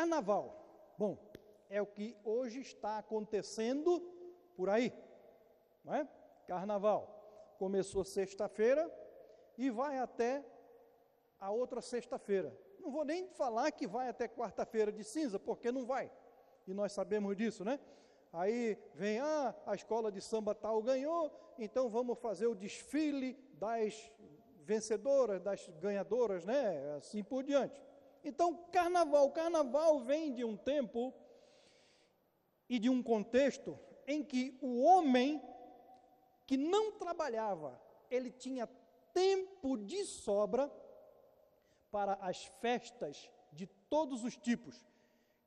Carnaval. Bom, é o que hoje está acontecendo por aí, não é? Carnaval. Começou sexta-feira e vai até a outra sexta-feira. Não vou nem falar que vai até quarta-feira de cinza, porque não vai. E nós sabemos disso, né? Aí vem, ah, a escola de samba tal ganhou, então vamos fazer o desfile das vencedoras, das ganhadoras, né? Assim por diante. Então, carnaval, carnaval vem de um tempo e de um contexto em que o homem que não trabalhava, ele tinha tempo de sobra para as festas de todos os tipos,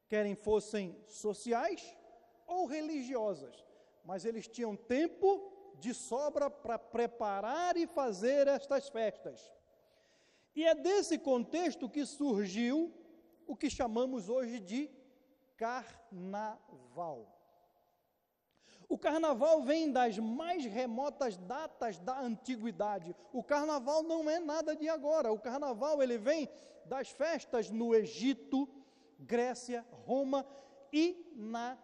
querem fossem sociais ou religiosas, mas eles tinham tempo de sobra para preparar e fazer estas festas. E é desse contexto que surgiu o que chamamos hoje de carnaval. O carnaval vem das mais remotas datas da antiguidade. O carnaval não é nada de agora. O carnaval ele vem das festas no Egito, Grécia, Roma e na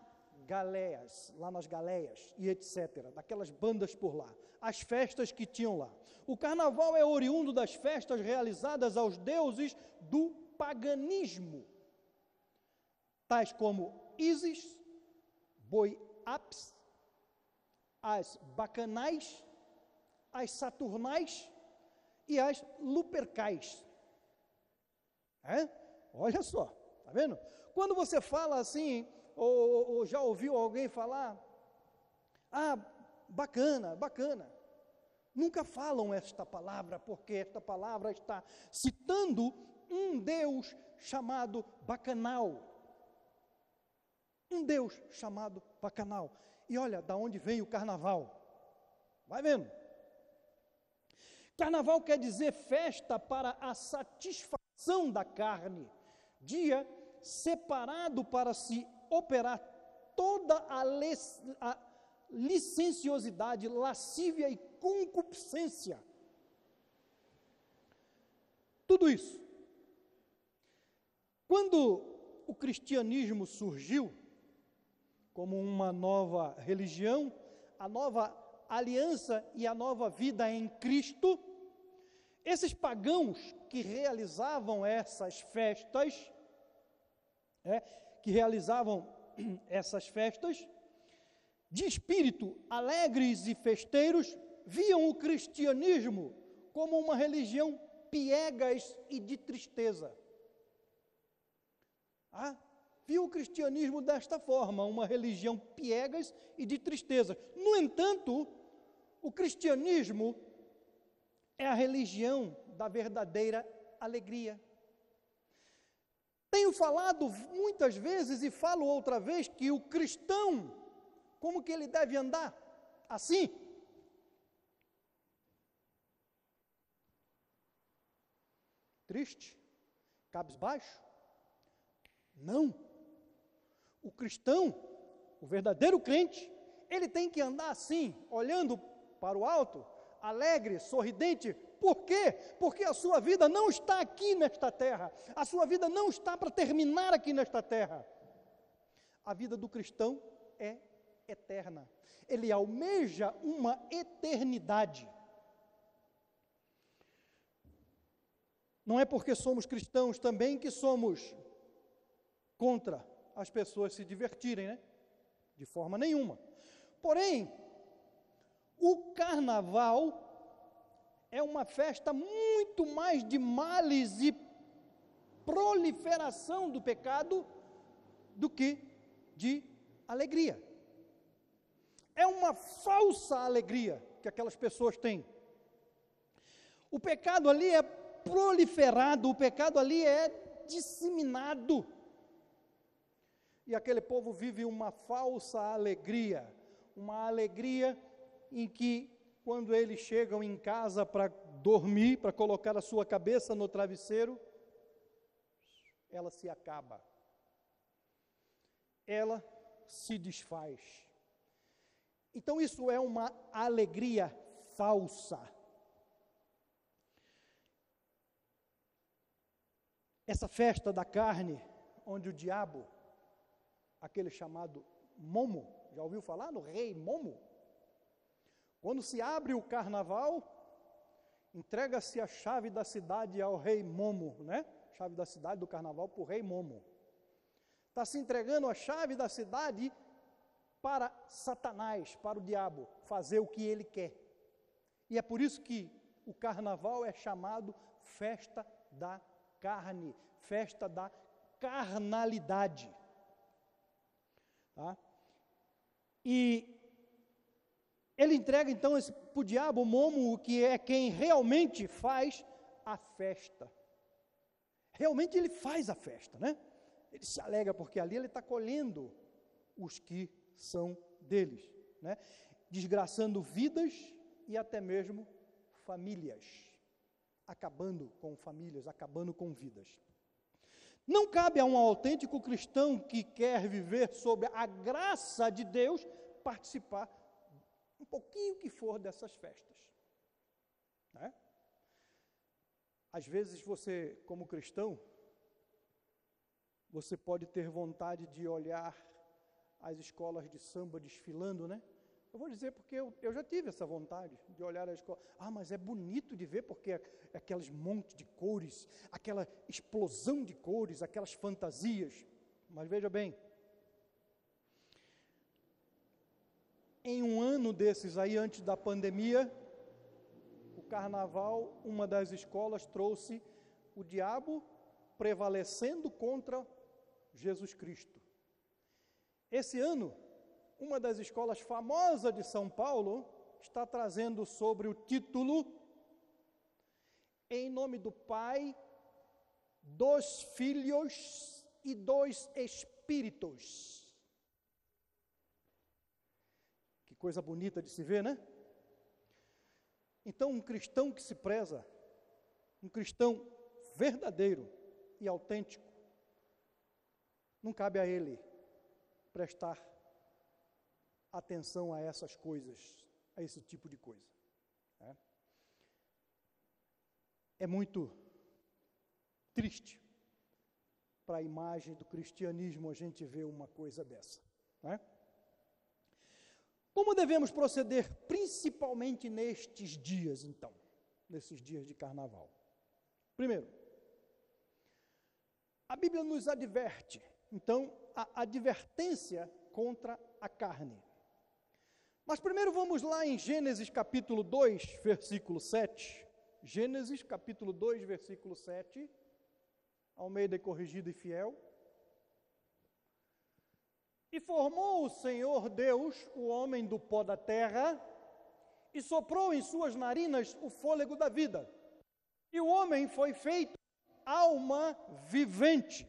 Galéias, lá nas Galéias e etc., daquelas bandas por lá, as festas que tinham lá. O carnaval é oriundo das festas realizadas aos deuses do paganismo, tais como Isis, Boi Apis, as bacanais, as saturnais e as lupercais. É? Olha só, tá vendo? Quando você fala assim, ou, ou já ouviu alguém falar, ah, bacana, bacana. Nunca falam esta palavra, porque esta palavra está citando um Deus chamado Bacanal. Um Deus chamado Bacanal. E olha, da onde vem o carnaval? Vai vendo. Carnaval quer dizer festa para a satisfação da carne, dia separado para se operar toda a, a licenciosidade, lascívia e concupiscência. Tudo isso. Quando o cristianismo surgiu, como uma nova religião, a nova aliança e a nova vida em Cristo, esses pagãos que realizavam essas festas, é, que realizavam essas festas, de espírito alegres e festeiros, viam o cristianismo como uma religião piegas e de tristeza. Ah, o cristianismo desta forma, uma religião piegas e de tristeza. No entanto, o cristianismo é a religião da verdadeira alegria. Tenho falado muitas vezes e falo outra vez que o cristão, como que ele deve andar? Assim. Triste? Cabisbaixo? Não. O cristão, o verdadeiro crente, ele tem que andar assim, olhando para o alto, alegre, sorridente. Por quê? Porque a sua vida não está aqui nesta terra. A sua vida não está para terminar aqui nesta terra. A vida do cristão é eterna. Ele almeja uma eternidade. Não é porque somos cristãos também que somos contra as pessoas se divertirem, né? De forma nenhuma. Porém, o carnaval é uma festa muito mais de males e proliferação do pecado do que de alegria. É uma falsa alegria que aquelas pessoas têm. O pecado ali é proliferado, o pecado ali é disseminado e aquele povo vive uma falsa alegria, uma alegria em que, quando eles chegam em casa para dormir, para colocar a sua cabeça no travesseiro, ela se acaba, ela se desfaz. Então, isso é uma alegria falsa. Essa festa da carne onde o diabo, aquele chamado Momo, já ouviu falar no rei Momo? Quando se abre o carnaval, entrega-se a chave da cidade ao rei Momo, né? Chave da cidade do carnaval para o rei Momo. Está se entregando a chave da cidade para Satanás, para o diabo, fazer o que ele quer. E é por isso que o carnaval é chamado festa da carne, festa da carnalidade. Tá? E ele entrega então para o diabo o momo, que é quem realmente faz a festa. Realmente ele faz a festa, né? Ele se alega porque ali ele está colhendo os que são deles, né? Desgraçando vidas e até mesmo famílias, acabando com famílias, acabando com vidas. Não cabe a um autêntico cristão que quer viver sob a graça de Deus participar um pouquinho que for dessas festas. Né? Às vezes você, como cristão, você pode ter vontade de olhar as escolas de samba desfilando, né? Eu vou dizer porque eu, eu já tive essa vontade de olhar a escola. Ah, mas é bonito de ver porque é, é aqueles montes de cores, aquela explosão de cores, aquelas fantasias. Mas veja bem, em um ano desses aí, antes da pandemia, o carnaval, uma das escolas trouxe o diabo prevalecendo contra Jesus Cristo. Esse ano, uma das escolas famosas de São Paulo está trazendo sobre o título Em nome do Pai, dos Filhos e dos Espíritos. Que coisa bonita de se ver, né? Então, um cristão que se preza, um cristão verdadeiro e autêntico, não cabe a ele prestar atenção a essas coisas, a esse tipo de coisa. Né? É muito triste para a imagem do cristianismo a gente ver uma coisa dessa. Né? Como devemos proceder, principalmente nestes dias, então, nesses dias de carnaval? Primeiro, a Bíblia nos adverte, então, a advertência contra a carne. Mas primeiro vamos lá em Gênesis capítulo 2, versículo 7. Gênesis capítulo 2, versículo 7. Almeida corrigido e fiel. E formou o Senhor Deus o homem do pó da terra, e soprou em suas narinas o fôlego da vida. E o homem foi feito alma vivente.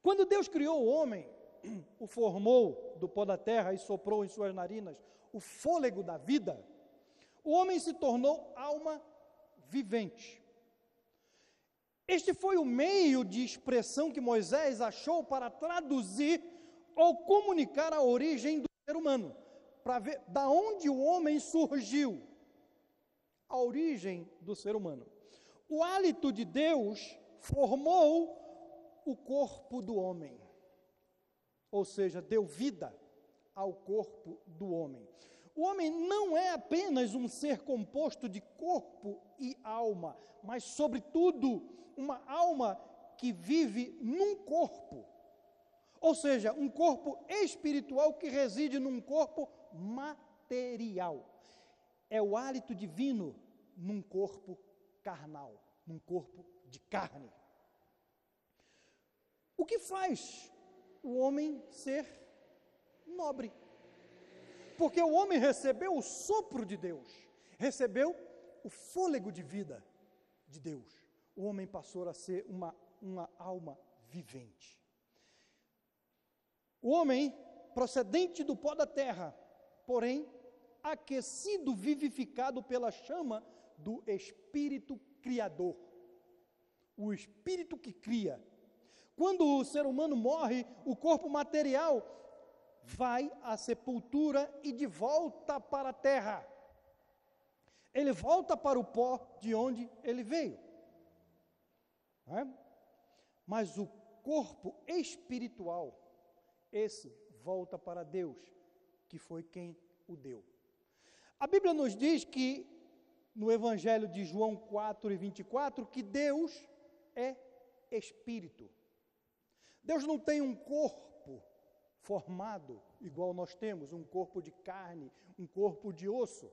Quando Deus criou o homem, o formou do pó da terra e soprou em suas narinas o fôlego da vida, o homem se tornou alma vivente. Este foi o meio de expressão que Moisés achou para traduzir ou comunicar a origem do ser humano, para ver da onde o homem surgiu. A origem do ser humano. O hálito de Deus formou o corpo do homem ou seja, deu vida ao corpo do homem. O homem não é apenas um ser composto de corpo e alma, mas, sobretudo, uma alma que vive num corpo. Ou seja, um corpo espiritual que reside num corpo material. É o hálito divino num corpo carnal, num corpo de carne. O que faz o homem ser nobre. Porque o homem recebeu o sopro de Deus, recebeu o fôlego de vida de Deus. O homem passou a ser uma, uma alma vivente. O homem, procedente do pó da terra, porém, aquecido, vivificado pela chama do Espírito Criador. O Espírito que cria, quando o ser humano morre, o corpo material vai à sepultura e de volta para a terra. Ele volta para o pó de onde ele veio. É? Mas o corpo espiritual, esse volta para Deus, que foi quem o deu. A Bíblia nos diz que, no Evangelho de João 4 e 24, que Deus é espírito. Deus não tem um corpo formado igual nós temos, um corpo de carne, um corpo de osso.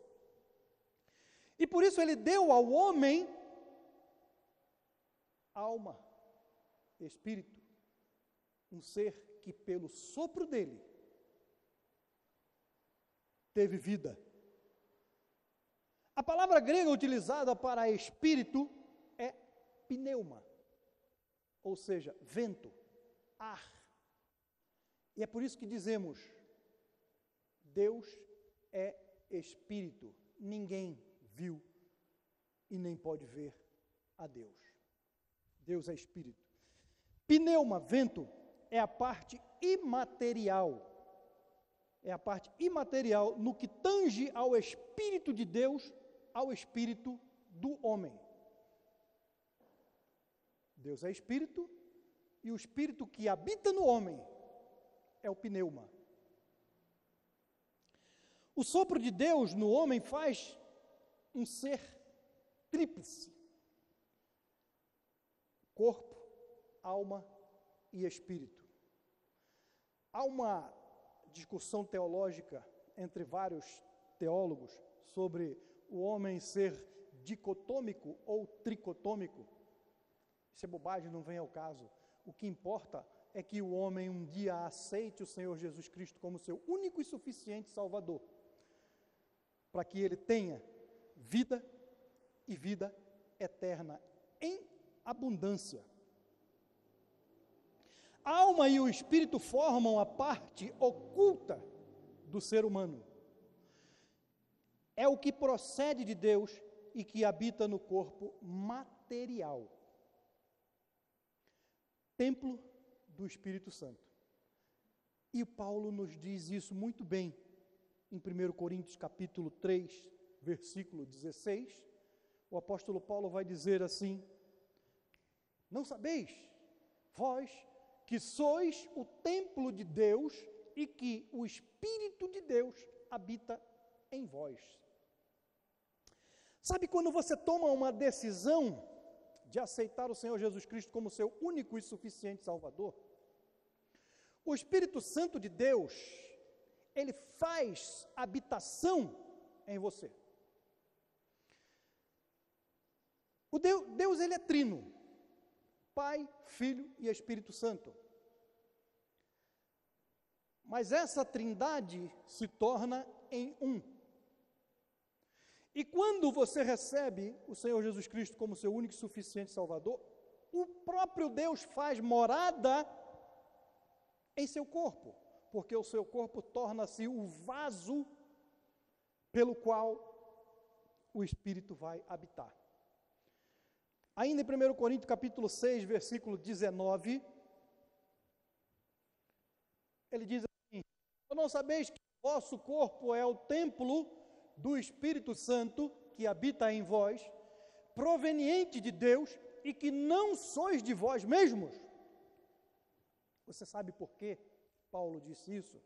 E por isso ele deu ao homem alma, espírito, um ser que pelo sopro dele teve vida. A palavra grega utilizada para espírito é pneuma, ou seja, vento, ar. E é por isso que dizemos: Deus é espírito. Ninguém viu e nem pode ver a Deus. Deus é espírito. Pneuma, vento, é a parte imaterial. É a parte imaterial no que tange ao espírito de Deus, ao espírito do homem. Deus é espírito e o espírito que habita no homem é o pneuma. O sopro de Deus no homem faz um ser tríplice: corpo, alma e espírito. Há uma discussão teológica entre vários teólogos sobre o homem ser dicotômico ou tricotômico. Isso é bobagem, não vem ao caso. O que importa é que o homem um dia aceite o Senhor Jesus Cristo como seu único e suficiente Salvador, para que ele tenha vida e vida eterna em abundância. A alma e o espírito formam a parte oculta do ser humano. É o que procede de Deus e que habita no corpo material. Templo do Espírito Santo. E Paulo nos diz isso muito bem em 1 Coríntios capítulo 3, versículo 16. O apóstolo Paulo vai dizer assim: Não sabeis, vós que sois o templo de Deus e que o Espírito de Deus habita em vós. Sabe quando você toma uma decisão de aceitar o Senhor Jesus Cristo como seu único e suficiente Salvador? O Espírito Santo de Deus, ele faz habitação em você. O Deus, Deus ele é trino. Pai, Filho e Espírito Santo. Mas essa trindade se torna em um. E quando você recebe o Senhor Jesus Cristo como seu único e suficiente Salvador, o próprio Deus faz morada em seu corpo, porque o seu corpo torna-se o vaso pelo qual o Espírito vai habitar. Ainda em 1 Coríntios capítulo 6, versículo 19, ele diz assim: não sabeis que o vosso corpo é o templo do Espírito Santo que habita em vós, proveniente de Deus, e que não sois de vós mesmos? Você sabe por que Paulo disse isso?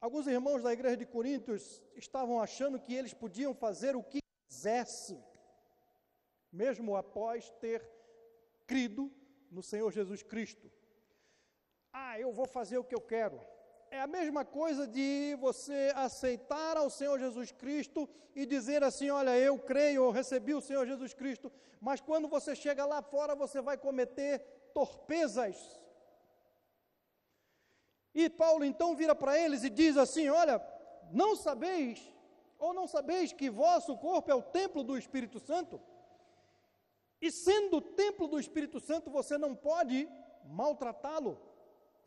Alguns irmãos da igreja de Coríntios estavam achando que eles podiam fazer o que quisessem, mesmo após ter crido no Senhor Jesus Cristo. Ah, eu vou fazer o que eu quero. É a mesma coisa de você aceitar ao Senhor Jesus Cristo e dizer assim: Olha, eu creio, eu recebi o Senhor Jesus Cristo, mas quando você chega lá fora, você vai cometer torpezas. E Paulo então vira para eles e diz assim: Olha, não sabeis, ou não sabeis que vosso corpo é o templo do Espírito Santo? E sendo o templo do Espírito Santo, você não pode maltratá-lo.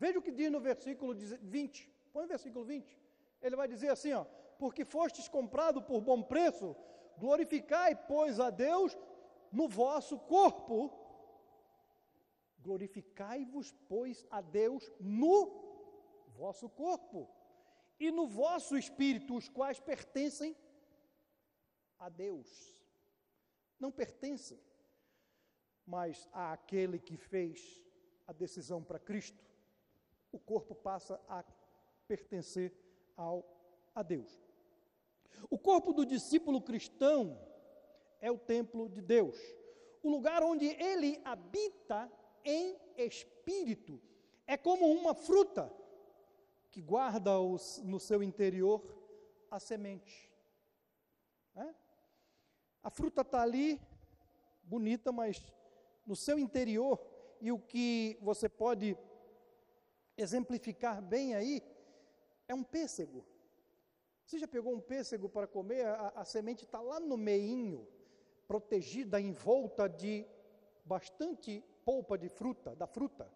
Veja o que diz no versículo 20. Põe o versículo 20. Ele vai dizer assim, ó: "Porque fostes comprado por bom preço, glorificai, pois, a Deus no vosso corpo. Glorificai-vos, pois, a Deus no vosso corpo e no vosso espírito, os quais pertencem a Deus. Não pertencem mas a aquele que fez a decisão para Cristo, o corpo passa a pertencer ao, a Deus. O corpo do discípulo cristão é o templo de Deus, o lugar onde ele habita em espírito. É como uma fruta que guarda os, no seu interior a semente. É? A fruta está ali, bonita, mas no seu interior, e o que você pode exemplificar bem aí, é um pêssego. Você já pegou um pêssego para comer? A, a semente está lá no meinho, protegida em volta de bastante polpa de fruta, da fruta.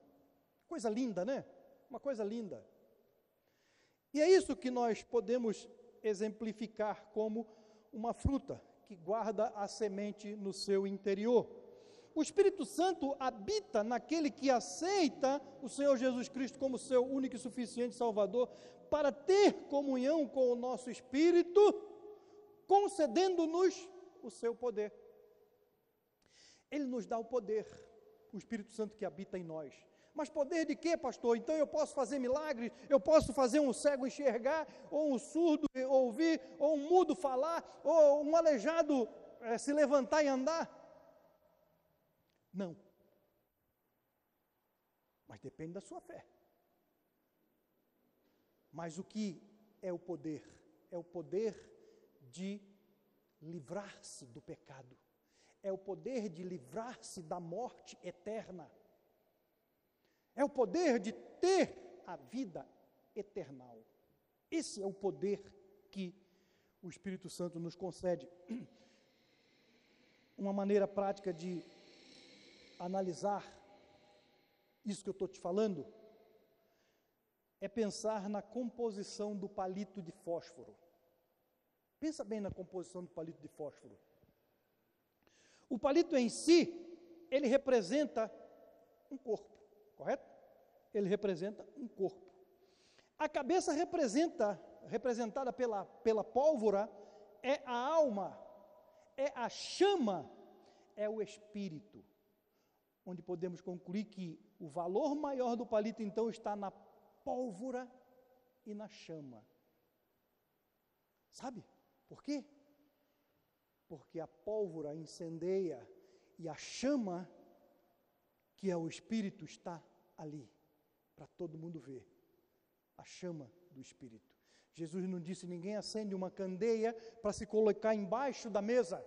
Coisa linda, né? Uma coisa linda. E é isso que nós podemos exemplificar como uma fruta que guarda a semente no seu interior. O Espírito Santo habita naquele que aceita o Senhor Jesus Cristo como seu único e suficiente Salvador para ter comunhão com o nosso espírito, concedendo-nos o seu poder. Ele nos dá o poder, o Espírito Santo que habita em nós. Mas poder de quê, pastor? Então eu posso fazer milagres, eu posso fazer um cego enxergar, ou um surdo ouvir, ou um mudo falar, ou um aleijado é, se levantar e andar? Não. Mas depende da sua fé. Mas o que é o poder? É o poder de livrar-se do pecado. É o poder de livrar-se da morte eterna é o poder de ter a vida eternal. Esse é o poder que o Espírito Santo nos concede. Uma maneira prática de analisar isso que eu estou te falando é pensar na composição do palito de fósforo. Pensa bem na composição do palito de fósforo. O palito em si, ele representa um corpo correto? Ele representa um corpo. A cabeça representa, representada pela, pela pólvora, é a alma, é a chama, é o espírito. Onde podemos concluir que o valor maior do palito então está na pólvora e na chama. Sabe por quê? Porque a pólvora incendeia e a chama que é o Espírito está ali, para todo mundo ver. A chama do Espírito. Jesus não disse: ninguém acende uma candeia para se colocar embaixo da mesa.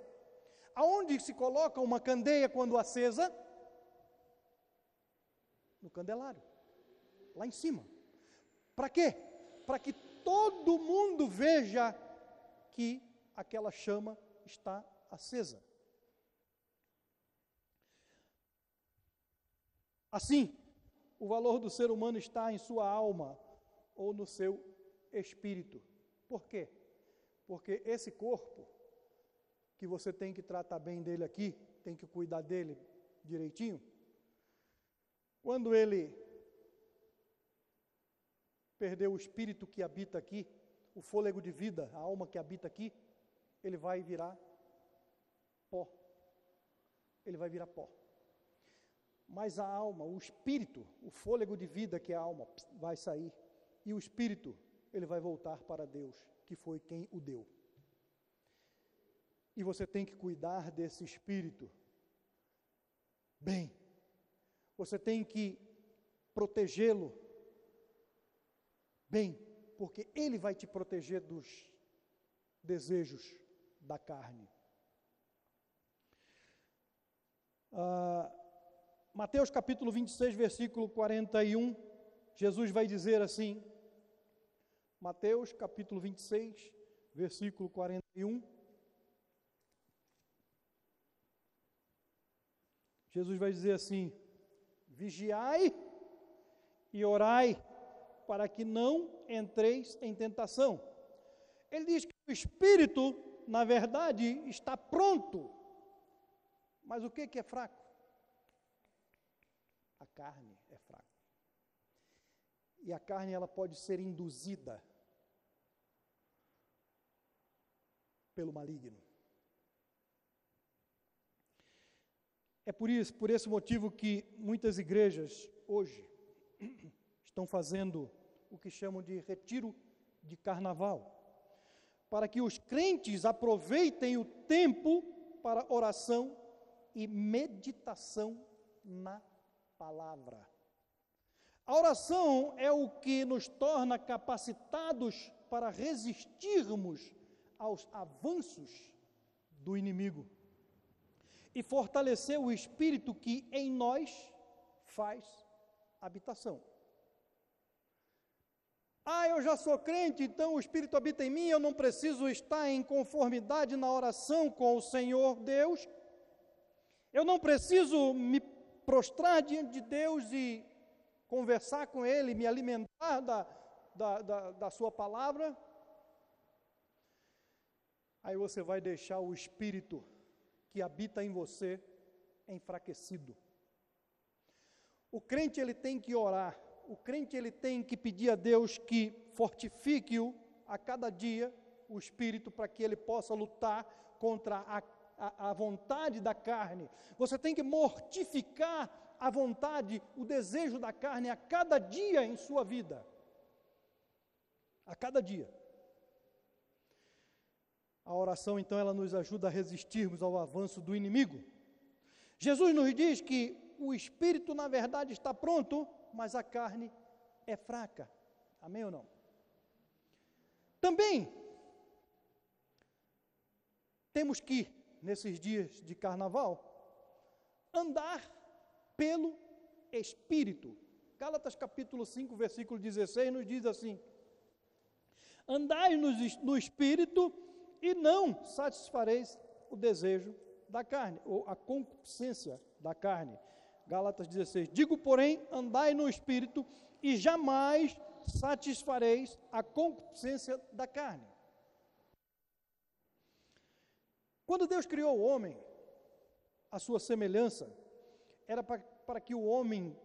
Aonde se coloca uma candeia quando acesa? No candelário, lá em cima. Para quê? Para que todo mundo veja que aquela chama está acesa. Assim, o valor do ser humano está em sua alma ou no seu espírito. Por quê? Porque esse corpo, que você tem que tratar bem dele aqui, tem que cuidar dele direitinho, quando ele perdeu o espírito que habita aqui, o fôlego de vida, a alma que habita aqui, ele vai virar pó. Ele vai virar pó mas a alma, o espírito, o fôlego de vida que é a alma, vai sair. E o espírito, ele vai voltar para Deus, que foi quem o deu. E você tem que cuidar desse espírito bem. Você tem que protegê-lo bem, porque ele vai te proteger dos desejos da carne. Ah, Mateus capítulo 26, versículo 41, Jesus vai dizer assim, Mateus capítulo 26, versículo 41. Jesus vai dizer assim: Vigiai e orai, para que não entreis em tentação. Ele diz que o espírito, na verdade, está pronto, mas o que, que é fraco? a carne é fraca. E a carne ela pode ser induzida pelo maligno. É por isso, por esse motivo que muitas igrejas hoje estão fazendo o que chamam de retiro de carnaval, para que os crentes aproveitem o tempo para oração e meditação na palavra. A oração é o que nos torna capacitados para resistirmos aos avanços do inimigo e fortalecer o espírito que em nós faz habitação. Ah, eu já sou crente, então o Espírito habita em mim, eu não preciso estar em conformidade na oração com o Senhor Deus. Eu não preciso me prostrar diante de Deus e conversar com Ele, me alimentar da, da, da, da Sua palavra. Aí você vai deixar o Espírito que habita em você enfraquecido. O crente ele tem que orar, o crente ele tem que pedir a Deus que fortifique-o a cada dia o espírito para que ele possa lutar contra a, a, a, vontade da carne. Você tem que mortificar a vontade, o desejo da carne a cada dia em sua vida. A cada dia. A oração, então, ela nos ajuda a resistirmos ao avanço do inimigo. Jesus nos diz que o espírito, na verdade, está pronto, mas a carne é fraca. Amém ou não? Também temos que, nesses dias de carnaval, andar pelo Espírito. Gálatas capítulo 5, versículo 16 nos diz assim: Andai no, no Espírito e não satisfareis o desejo da carne, ou a concupiscência da carne. Gálatas 16: Digo, porém, andai no espírito e jamais satisfareis a concupiscência da carne. Quando Deus criou o homem, a sua semelhança, era para, que o homem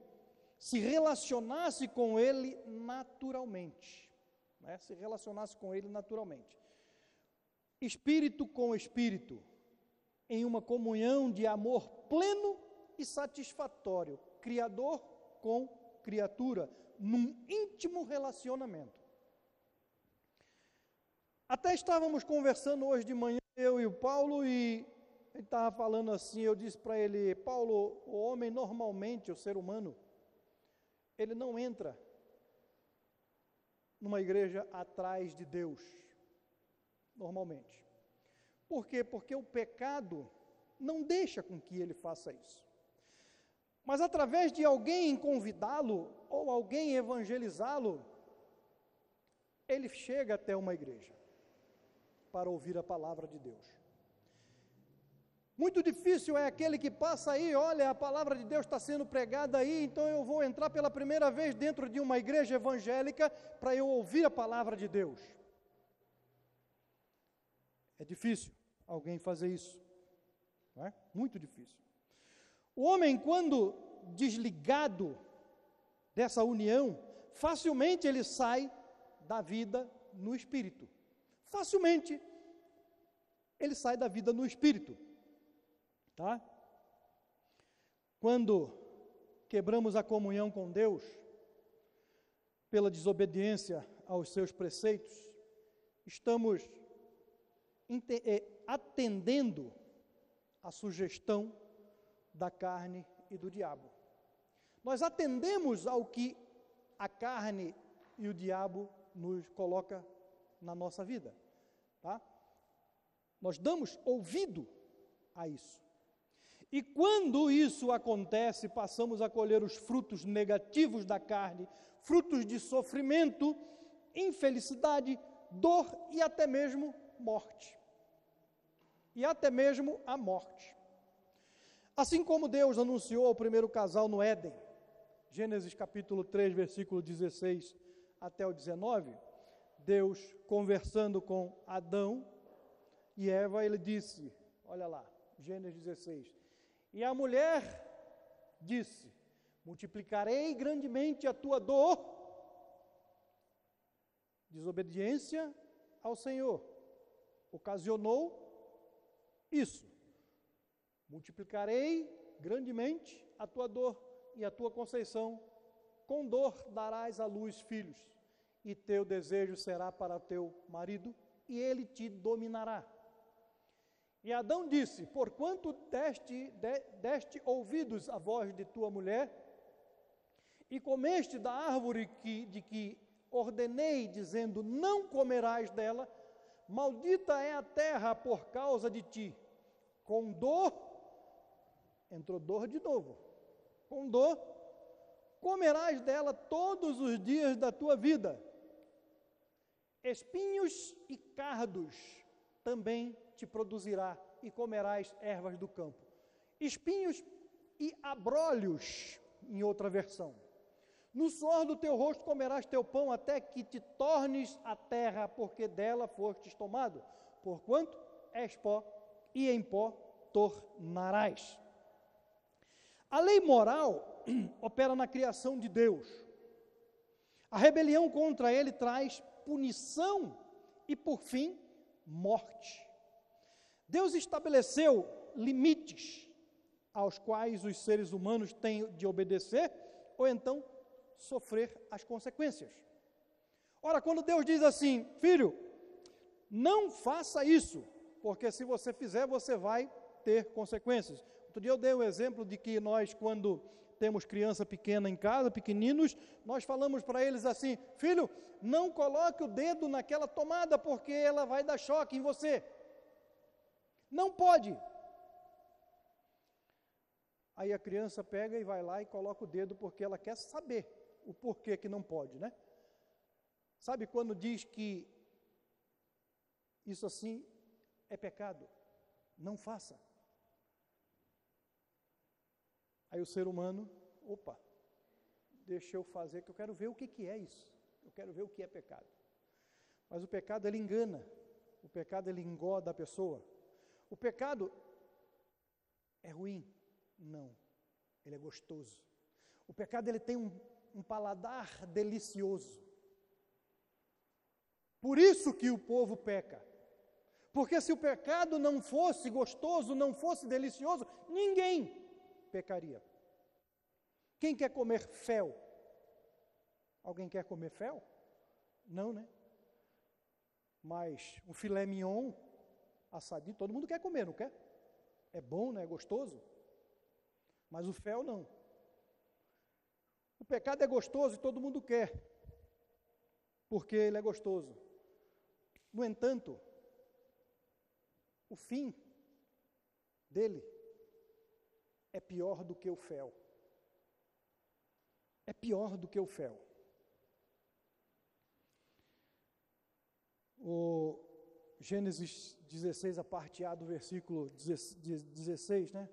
se relacionasse com ele naturalmente. Né? Se relacionasse com ele naturalmente espírito com espírito, em uma comunhão de amor pleno e satisfatório, criador com criatura, num íntimo relacionamento. Até estávamos conversando hoje de manhã, eu e o Paulo, e ele estava falando assim, eu disse para ele, Paulo, o homem normalmente, o ser humano, ele não entra numa igreja atrás de Deus normalmente. Por quê? Porque o pecado não deixa com que ele faça isso. Mas através de alguém convidá-lo ou alguém evangelizá-lo, ele chega até uma igreja para ouvir a palavra de Deus. Muito difícil é aquele que passa aí, olha, a palavra de Deus está sendo pregada aí, então eu vou entrar pela primeira vez dentro de uma igreja evangélica para eu ouvir a palavra de Deus. É difícil alguém fazer isso. Não é? Muito difícil. O homem, quando desligado dessa união, facilmente ele sai da vida no espírito. Facilmente ele sai da vida no espírito. Tá? Quando quebramos a comunhão com Deus pela desobediência aos seus preceitos, estamos atendendo a sugestão da carne e do diabo. Nós atendemos ao que a carne e o diabo nos coloca na nossa vida, tá? Nós damos ouvido a isso. E quando isso acontece, passamos a colher os frutos negativos da carne, frutos de sofrimento, infelicidade, dor e até mesmo morte. E até mesmo a morte. Assim como Deus anunciou ao primeiro casal no Éden, Gênesis capítulo 3, versículo 16 até o 19, Deus conversando com Adão e Eva, ele disse: Olha lá, Gênesis 16. E a mulher disse: Multiplicarei grandemente a tua dor, desobediência ao Senhor ocasionou isso. Multiplicarei grandemente a tua dor e a tua conceição, com dor darás à luz filhos, e teu desejo será para teu marido, e ele te dominará. E Adão disse: Porquanto deste, de, deste ouvidos à voz de tua mulher, e comeste da árvore que, de que ordenei, dizendo: Não comerás dela, maldita é a terra por causa de ti. Com dor, entrou dor de novo, com dor, comerás dela todos os dias da tua vida. Espinhos e cardos também te produzirá, e comerás ervas do campo. Espinhos e abrolhos, em outra versão. No suor do teu rosto comerás teu pão até que te tornes a terra, porque dela fostes tomado. Porquanto és pó, e em pó tornarás. A lei moral opera na criação de Deus. A rebelião contra ele traz punição e, por fim, morte. Deus estabeleceu limites aos quais os seres humanos têm de obedecer ou então sofrer as consequências. Ora, quando Deus diz assim, filho, não faça isso, porque se você fizer, você vai ter consequências. Outro dia eu dei o um exemplo de que nós, quando temos criança pequena em casa, pequeninos, nós falamos para eles assim: filho, não coloque o dedo naquela tomada, porque ela vai dar choque em você. Não pode. Aí a criança pega e vai lá e coloca o dedo porque ela quer saber o porquê que não pode, né? Sabe quando diz que isso assim é pecado? Não faça. Aí o ser humano, opa, deixa eu fazer que eu quero ver o que, que é isso. Eu quero ver o que é pecado. Mas o pecado ele engana. O pecado ele engoda a pessoa. O pecado é ruim? Não. Ele é gostoso. O pecado ele tem um, um paladar delicioso. Por isso que o povo peca. Porque se o pecado não fosse gostoso, não fosse delicioso, ninguém pecaria. Quem quer comer fel? Alguém quer comer fel? Não, né? Mas um filé mignon assadinho, todo mundo quer comer, não quer? É bom, né? É gostoso. Mas o fel não. O pecado é gostoso e todo mundo quer, porque ele é gostoso. No entanto, o fim dele é pior do que o fel. É pior do que o fel. O Gênesis 16, a parte A do versículo 16, né?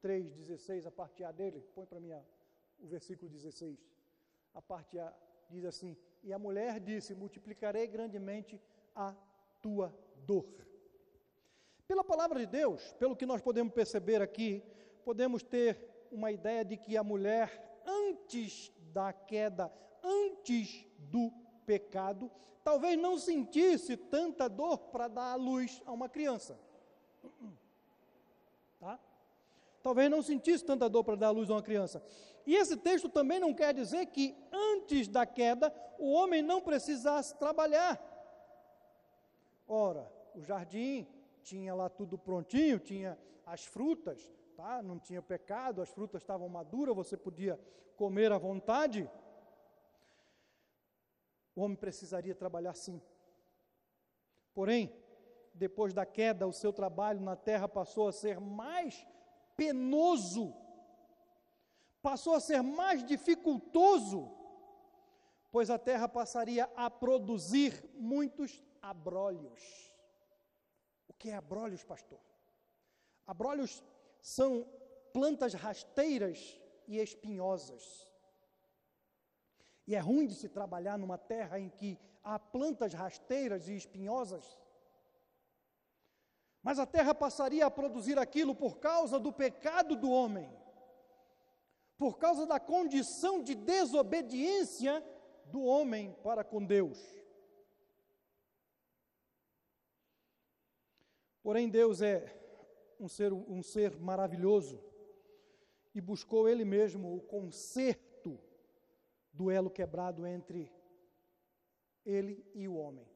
3, 16, a parte A dele, põe para mim a o versículo 16. A parte A diz assim: E a mulher disse: Multiplicarei grandemente a tua dor. Pela palavra de Deus, pelo que nós podemos perceber aqui, podemos ter uma ideia de que a mulher, antes da queda, antes do pecado, talvez não sentisse tanta dor para dar à luz a uma criança. Tá? Talvez não sentisse tanta dor para dar à luz a uma criança. E esse texto também não quer dizer que antes da queda o homem não precisasse trabalhar. Ora, o jardim tinha lá tudo prontinho, tinha as frutas, tá? Não tinha pecado, as frutas estavam maduras, você podia comer à vontade. O homem precisaria trabalhar sim. Porém, depois da queda, o seu trabalho na terra passou a ser mais penoso passou a ser mais dificultoso, pois a terra passaria a produzir muitos abrolhos. O que é abrolhos, pastor? Abrolhos são plantas rasteiras e espinhosas. E é ruim de se trabalhar numa terra em que há plantas rasteiras e espinhosas. Mas a terra passaria a produzir aquilo por causa do pecado do homem por causa da condição de desobediência do homem para com Deus. Porém, Deus é um ser, um ser maravilhoso e buscou ele mesmo o conserto do elo quebrado entre ele e o homem.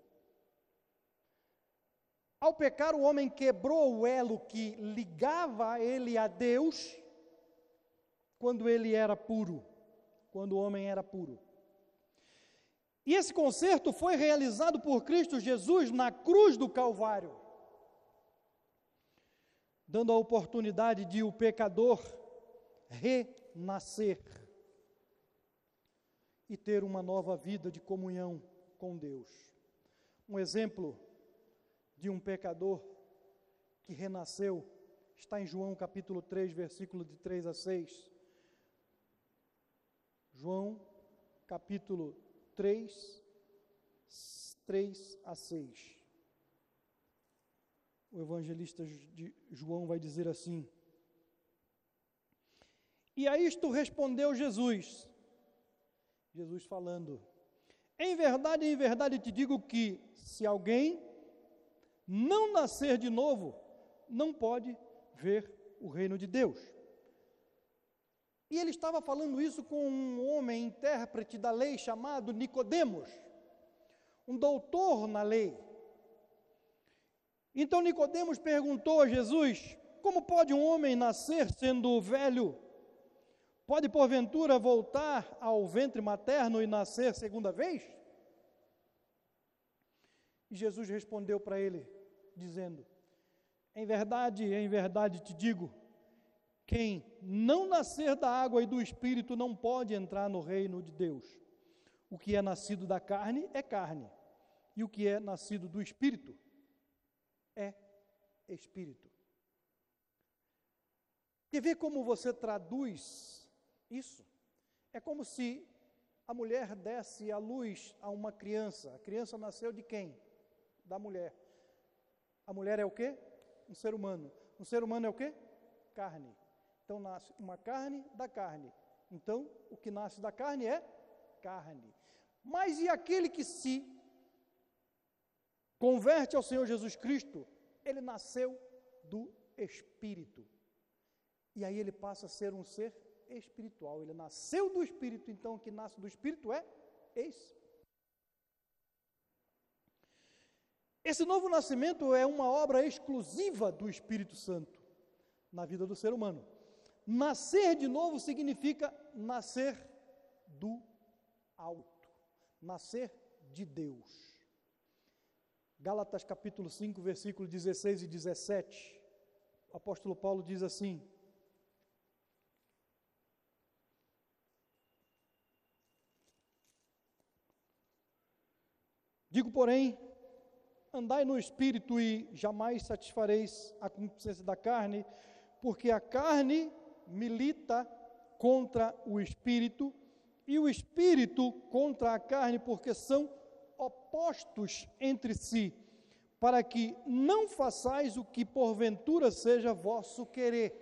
Ao pecar, o homem quebrou o elo que ligava ele a Deus quando ele era puro, quando o homem era puro. E esse conserto foi realizado por Cristo Jesus na cruz do Calvário, dando a oportunidade de o pecador renascer e ter uma nova vida de comunhão com Deus. Um exemplo de um pecador que renasceu está em João capítulo 3, versículo de 3 a 6. João capítulo 3, 3 a 6. O evangelista de João vai dizer assim: E a isto respondeu Jesus, Jesus falando: Em verdade, em verdade te digo que se alguém não nascer de novo, não pode ver o reino de Deus. E ele estava falando isso com um homem intérprete da lei chamado Nicodemos, um doutor na lei. Então Nicodemos perguntou a Jesus: Como pode um homem nascer sendo velho? Pode porventura voltar ao ventre materno e nascer segunda vez? E Jesus respondeu para ele, dizendo: Em verdade, em verdade te digo, quem não nascer da água e do espírito não pode entrar no reino de Deus. O que é nascido da carne é carne, e o que é nascido do espírito é espírito. Quer ver como você traduz isso? É como se a mulher desse a luz a uma criança. A criança nasceu de quem? Da mulher. A mulher é o quê? Um ser humano. Um ser humano é o quê? Carne. Então nasce uma carne da carne. Então, o que nasce da carne é carne. Mas e aquele que se converte ao Senhor Jesus Cristo, ele nasceu do Espírito. E aí ele passa a ser um ser espiritual. Ele nasceu do Espírito, então o que nasce do Espírito é Espírito. Esse novo nascimento é uma obra exclusiva do Espírito Santo na vida do ser humano. Nascer de novo significa nascer do alto, nascer de Deus. Gálatas capítulo 5, versículo 16 e 17. O apóstolo Paulo diz assim: Digo, porém, andai no espírito e jamais satisfareis a concupiscência da carne, porque a carne milita contra o espírito e o espírito contra a carne, porque são opostos entre si, para que não façais o que porventura seja vosso querer.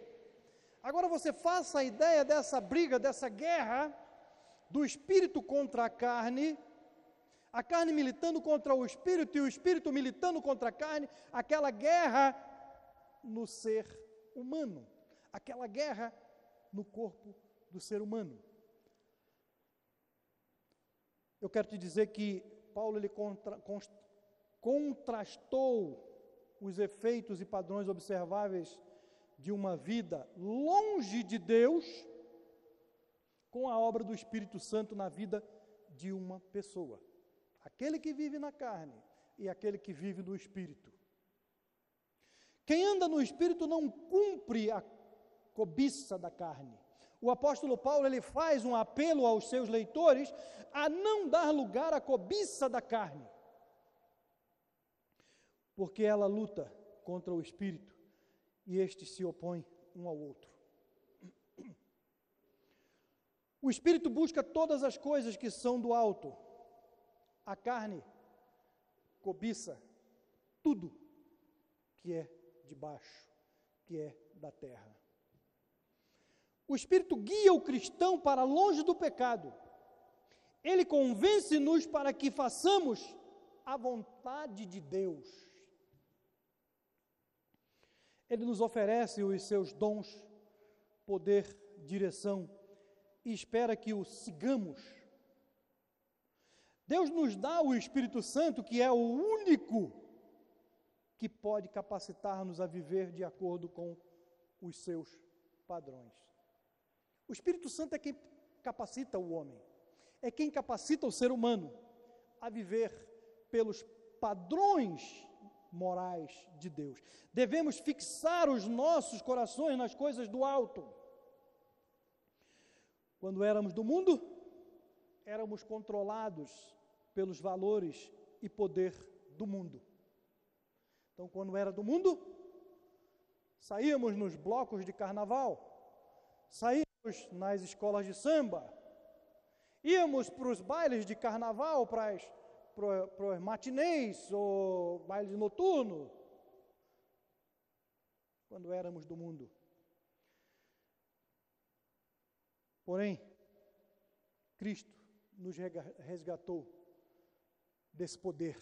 Agora você faça a ideia dessa briga, dessa guerra do espírito contra a carne, a carne militando contra o espírito e o espírito militando contra a carne, aquela guerra no ser humano aquela guerra no corpo do ser humano. Eu quero te dizer que Paulo ele contra, const, contrastou os efeitos e padrões observáveis de uma vida longe de Deus com a obra do Espírito Santo na vida de uma pessoa. Aquele que vive na carne e aquele que vive no Espírito. Quem anda no Espírito não cumpre a cobiça da carne. O apóstolo Paulo ele faz um apelo aos seus leitores a não dar lugar à cobiça da carne, porque ela luta contra o espírito e este se opõe um ao outro. O espírito busca todas as coisas que são do alto, a carne cobiça tudo que é de baixo, que é da terra. O Espírito guia o cristão para longe do pecado. Ele convence-nos para que façamos a vontade de Deus. Ele nos oferece os seus dons, poder direção e espera que o sigamos. Deus nos dá o Espírito Santo, que é o único que pode capacitar-nos a viver de acordo com os seus padrões. O Espírito Santo é quem capacita o homem, é quem capacita o ser humano a viver pelos padrões morais de Deus. Devemos fixar os nossos corações nas coisas do alto. Quando éramos do mundo, éramos controlados pelos valores e poder do mundo. Então, quando era do mundo, saíamos nos blocos de carnaval, saíamos nas escolas de samba, íamos para os bailes de carnaval, para as para matinês ou baile noturno, quando éramos do mundo. Porém, Cristo nos resgatou desse poder.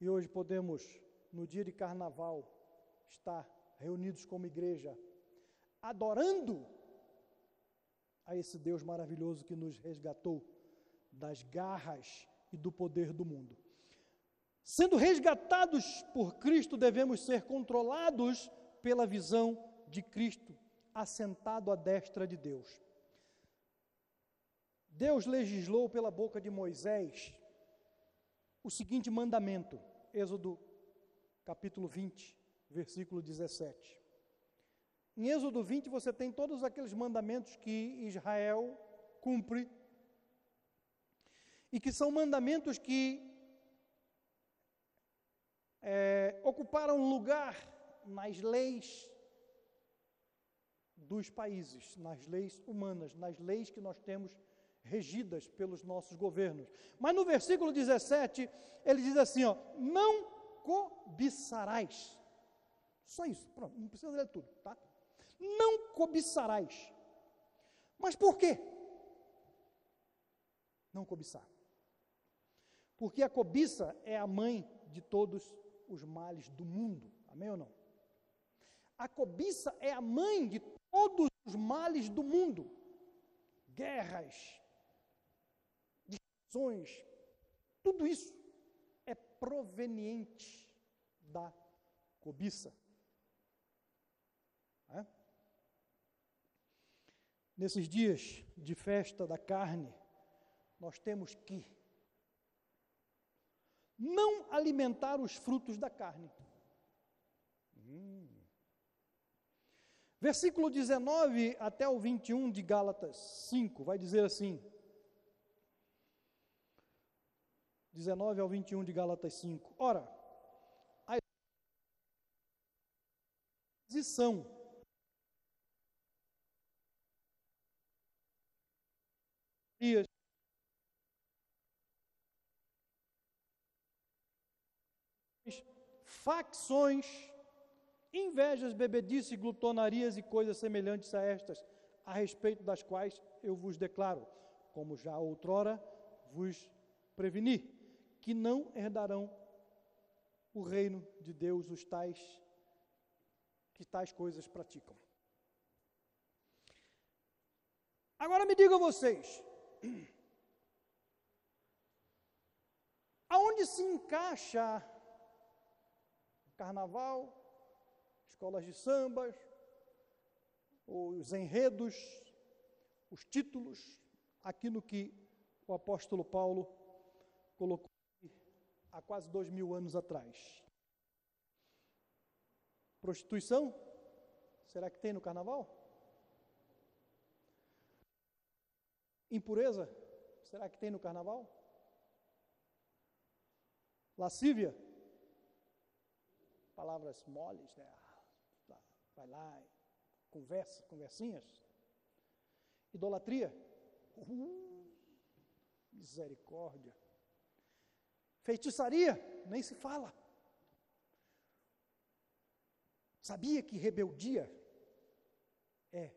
E hoje podemos, no dia de carnaval, estar reunidos como igreja, adorando a esse Deus maravilhoso que nos resgatou das garras e do poder do mundo. Sendo resgatados por Cristo, devemos ser controlados pela visão de Cristo, assentado à destra de Deus. Deus legislou pela boca de Moisés o seguinte mandamento, Êxodo capítulo 20, versículo 17. Em Êxodo 20 você tem todos aqueles mandamentos que Israel cumpre e que são mandamentos que é, ocuparam lugar nas leis dos países, nas leis humanas, nas leis que nós temos regidas pelos nossos governos. Mas no versículo 17, ele diz assim: ó, não cobiçarás. Só isso, pronto, não precisa ler tudo, tá? Não cobiçarás. Mas por quê? Não cobiçar. Porque a cobiça é a mãe de todos os males do mundo. Amém ou não? A cobiça é a mãe de todos os males do mundo. Guerras, discussões, tudo isso é proveniente da cobiça. É? Nesses dias de festa da carne, nós temos que não alimentar os frutos da carne. Hum. Versículo 19 até o 21 de Gálatas 5 vai dizer assim: 19 ao 21 de Gálatas 5. Ora, a exposição facções, invejas, bebedice, glutonarias e coisas semelhantes a estas, a respeito das quais eu vos declaro, como já outrora vos preveni, que não herdarão o reino de Deus os tais que tais coisas praticam. Agora me digam vocês, aonde se encaixa carnaval, escolas de sambas, os enredos, os títulos, aquilo que o apóstolo Paulo colocou há quase dois mil anos atrás. Prostituição? Será que tem no carnaval? Impureza? Será que tem no carnaval? Lascívia? palavras moles, né? vai lá, conversa, conversinhas. Idolatria, uh, misericórdia. Feitiçaria, nem se fala. Sabia que rebeldia é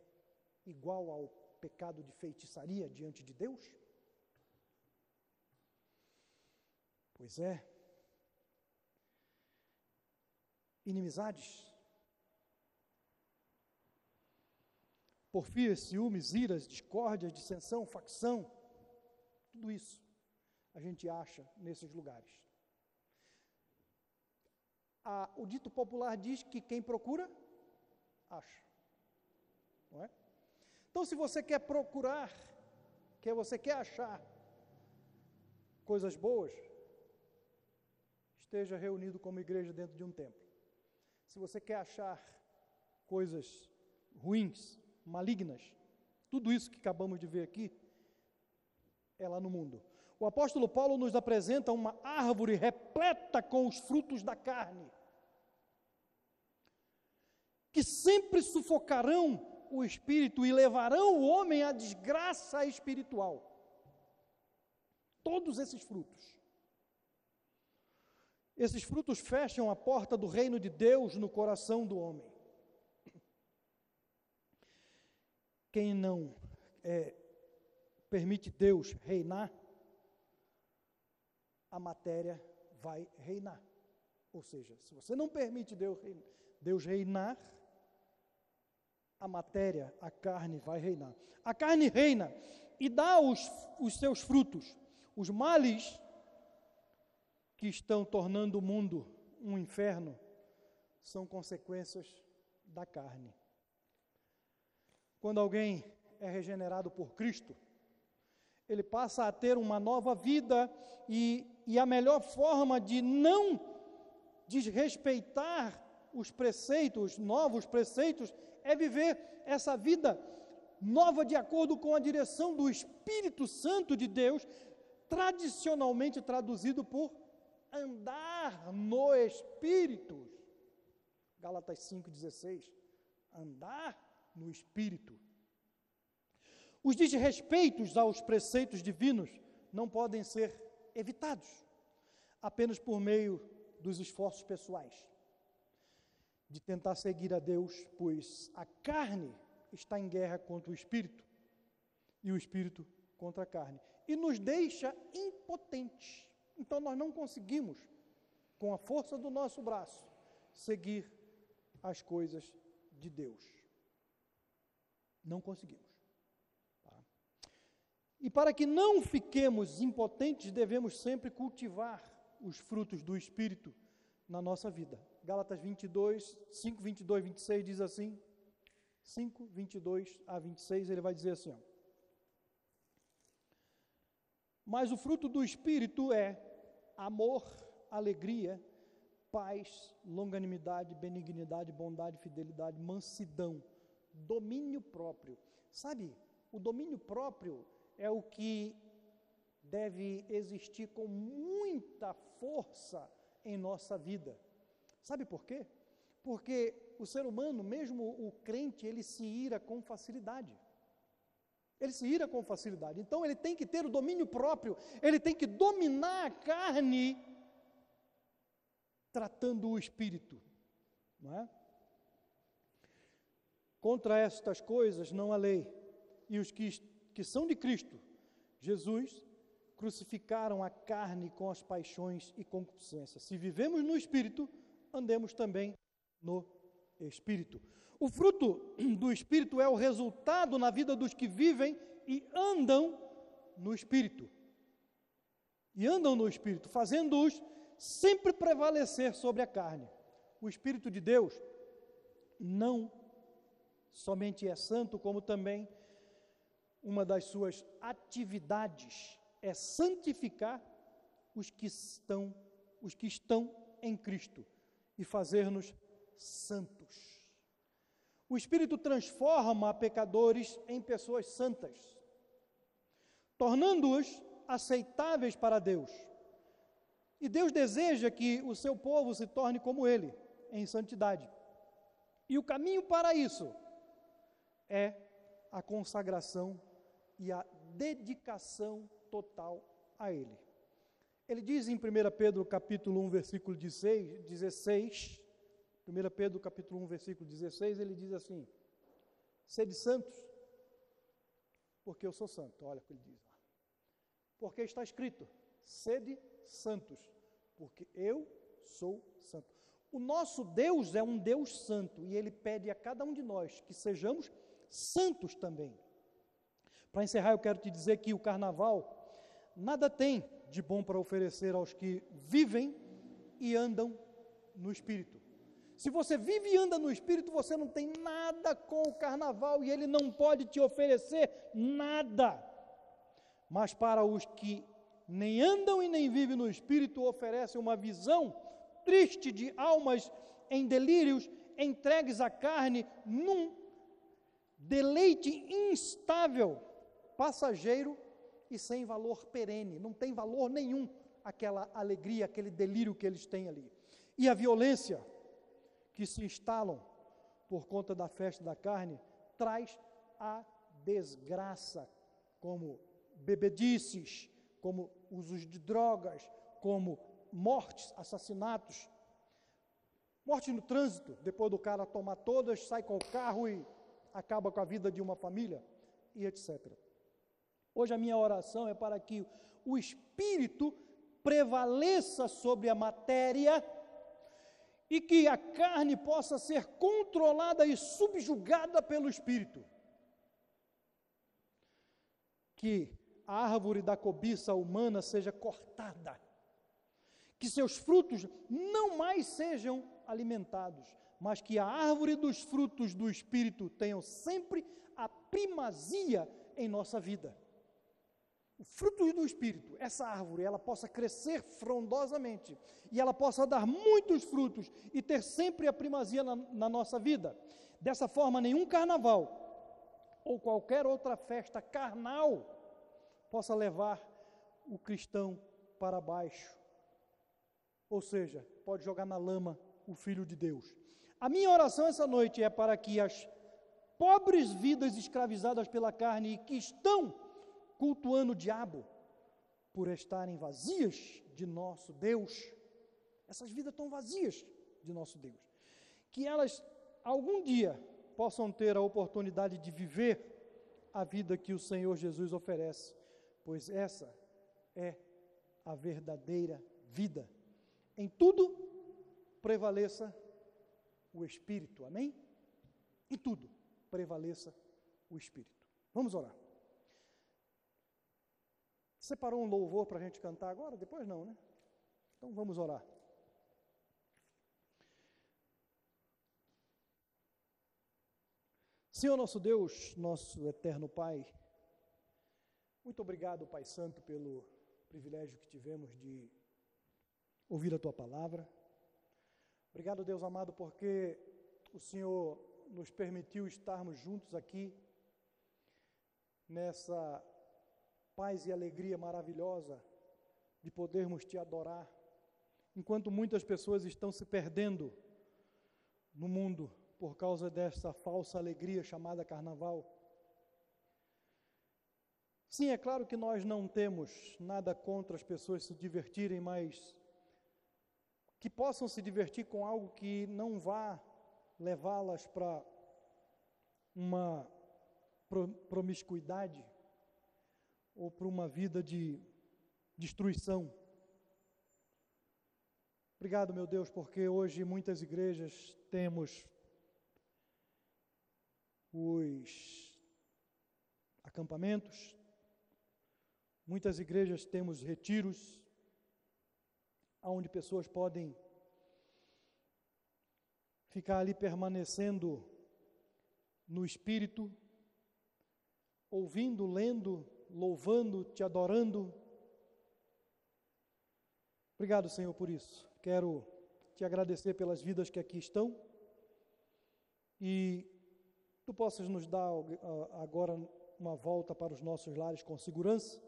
igual ao pecado de feitiçaria diante de Deus? Pois é, inimizades. porfias, ciúmes, iras, discórdias, dissensão, facção, tudo isso a gente acha nesses lugares. A, o dito popular diz que quem procura, acha. Não é? Então, se você quer procurar, que você quer achar coisas boas, esteja reunido como igreja dentro de um templo. Se você quer achar coisas ruins, malignas, tudo isso que acabamos de ver aqui, é lá no mundo. O apóstolo Paulo nos apresenta uma árvore repleta com os frutos da carne, que sempre sufocarão o espírito e levarão o homem à desgraça espiritual. Todos esses frutos. Esses frutos fecham a porta do reino de Deus no coração do homem. Quem não é, permite Deus reinar, a matéria vai reinar. Ou seja, se você não permite Deus, Deus reinar, a matéria, a carne vai reinar. A carne reina e dá os, os seus frutos. Os males que estão tornando o mundo um inferno são consequências da carne. Quando alguém é regenerado por Cristo, ele passa a ter uma nova vida e, e a melhor forma de não desrespeitar os preceitos, novos preceitos, é viver essa vida nova de acordo com a direção do Espírito Santo de Deus, tradicionalmente traduzido por andar no Espírito. Gálatas 5,16. Andar no Espírito. Os desrespeitos aos preceitos divinos não podem ser evitados apenas por meio dos esforços pessoais, de tentar seguir a Deus, pois a carne está em guerra contra o espírito e o espírito contra a carne, e nos deixa impotentes. Então nós não conseguimos, com a força do nosso braço, seguir as coisas de Deus. Não conseguimos. Tá? E para que não fiquemos impotentes, devemos sempre cultivar os frutos do Espírito na nossa vida. Gálatas 22, 5, 22, 26 diz assim: 5, 22 a 26, ele vai dizer assim: ó, Mas o fruto do Espírito é amor, alegria, paz, longanimidade, benignidade, bondade, fidelidade, mansidão domínio próprio. Sabe, o domínio próprio é o que deve existir com muita força em nossa vida. Sabe por quê? Porque o ser humano, mesmo o crente, ele se ira com facilidade. Ele se ira com facilidade. Então ele tem que ter o domínio próprio, ele tem que dominar a carne, tratando o espírito. Não é? Contra estas coisas não há lei. E os que, que são de Cristo, Jesus, crucificaram a carne com as paixões e concupiscências. Se vivemos no Espírito, andemos também no Espírito. O fruto do Espírito é o resultado na vida dos que vivem e andam no Espírito. E andam no Espírito, fazendo-os sempre prevalecer sobre a carne. O Espírito de Deus não somente é santo, como também uma das suas atividades é santificar os que estão, os que estão em Cristo e fazer-nos santos. O Espírito transforma pecadores em pessoas santas, tornando-os aceitáveis para Deus. E Deus deseja que o seu povo se torne como Ele, em santidade. E o caminho para isso é a consagração e a dedicação total a Ele. Ele diz em 1 Pedro capítulo 1, versículo 16, 16 1 Pedro capítulo 1, versículo 16, ele diz assim, sede santos, porque eu sou santo, olha o que ele diz. Porque está escrito, sede santos, porque eu sou santo. O nosso Deus é um Deus santo, e Ele pede a cada um de nós que sejamos santos também. Para encerrar, eu quero te dizer que o carnaval nada tem de bom para oferecer aos que vivem e andam no espírito. Se você vive e anda no espírito, você não tem nada com o carnaval e ele não pode te oferecer nada. Mas para os que nem andam e nem vivem no espírito, oferece uma visão triste de almas em delírios, entregues à carne, num deleite instável, passageiro e sem valor perene. Não tem valor nenhum aquela alegria, aquele delírio que eles têm ali. E a violência que se instalam por conta da festa da carne traz a desgraça, como bebedices, como usos de drogas, como mortes, assassinatos, morte no trânsito, depois do cara tomar todas, sai com o carro e acaba com a vida de uma família e etc. Hoje a minha oração é para que o espírito prevaleça sobre a matéria e que a carne possa ser controlada e subjugada pelo espírito. Que a árvore da cobiça humana seja cortada, que seus frutos não mais sejam alimentados, mas que a árvore dos frutos do Espírito tenham sempre a primazia em nossa vida. O fruto do Espírito, essa árvore, ela possa crescer frondosamente e ela possa dar muitos frutos e ter sempre a primazia na, na nossa vida. Dessa forma, nenhum carnaval ou qualquer outra festa carnal possa levar o cristão para baixo. Ou seja, pode jogar na lama o Filho de Deus. A minha oração essa noite é para que as pobres vidas escravizadas pela carne e que estão cultuando o diabo por estarem vazias de nosso Deus, essas vidas estão vazias de nosso Deus, que elas algum dia possam ter a oportunidade de viver a vida que o Senhor Jesus oferece, pois essa é a verdadeira vida. Em tudo prevaleça o Espírito, amém? Em tudo prevaleça o Espírito. Vamos orar. Separou um louvor para a gente cantar agora? Depois não, né? Então vamos orar. Senhor nosso Deus, nosso eterno Pai, muito obrigado, Pai Santo, pelo privilégio que tivemos de ouvir a tua palavra. Obrigado, Deus amado, porque o Senhor nos permitiu estarmos juntos aqui nessa paz e alegria maravilhosa de podermos te adorar, enquanto muitas pessoas estão se perdendo no mundo por causa dessa falsa alegria chamada carnaval. Sim, é claro que nós não temos nada contra as pessoas se divertirem, mas que possam se divertir com algo que não vá levá-las para uma promiscuidade ou para uma vida de destruição. Obrigado, meu Deus, porque hoje muitas igrejas temos os acampamentos, muitas igrejas temos retiros, onde pessoas podem ficar ali permanecendo no espírito, ouvindo, lendo, louvando, te adorando. Obrigado, Senhor, por isso. Quero te agradecer pelas vidas que aqui estão e tu possas nos dar agora uma volta para os nossos lares com segurança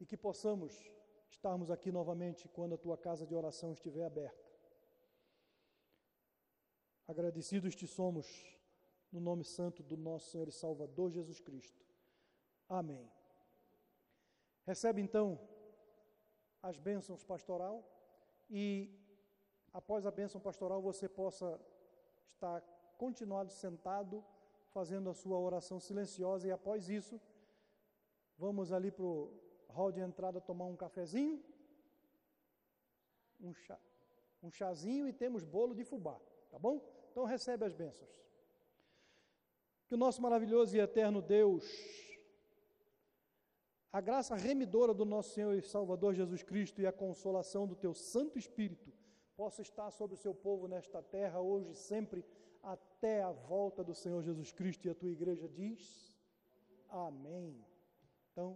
e que possamos estarmos aqui novamente quando a tua casa de oração estiver aberta. Agradecidos te somos no nome santo do nosso Senhor e Salvador Jesus Cristo. Amém. Recebe então as bênçãos pastoral e após a bênção pastoral você possa estar continuado sentado fazendo a sua oração silenciosa e após isso vamos ali para o hall de entrada tomar um cafezinho, um, chá, um chazinho e temos bolo de fubá, tá bom? Então recebe as bênçãos. Que o nosso maravilhoso e eterno Deus, a graça remidora do nosso Senhor e Salvador Jesus Cristo e a consolação do teu Santo Espírito possa estar sobre o seu povo nesta terra, hoje e sempre, até a volta do Senhor Jesus Cristo. E a tua igreja diz: Amém.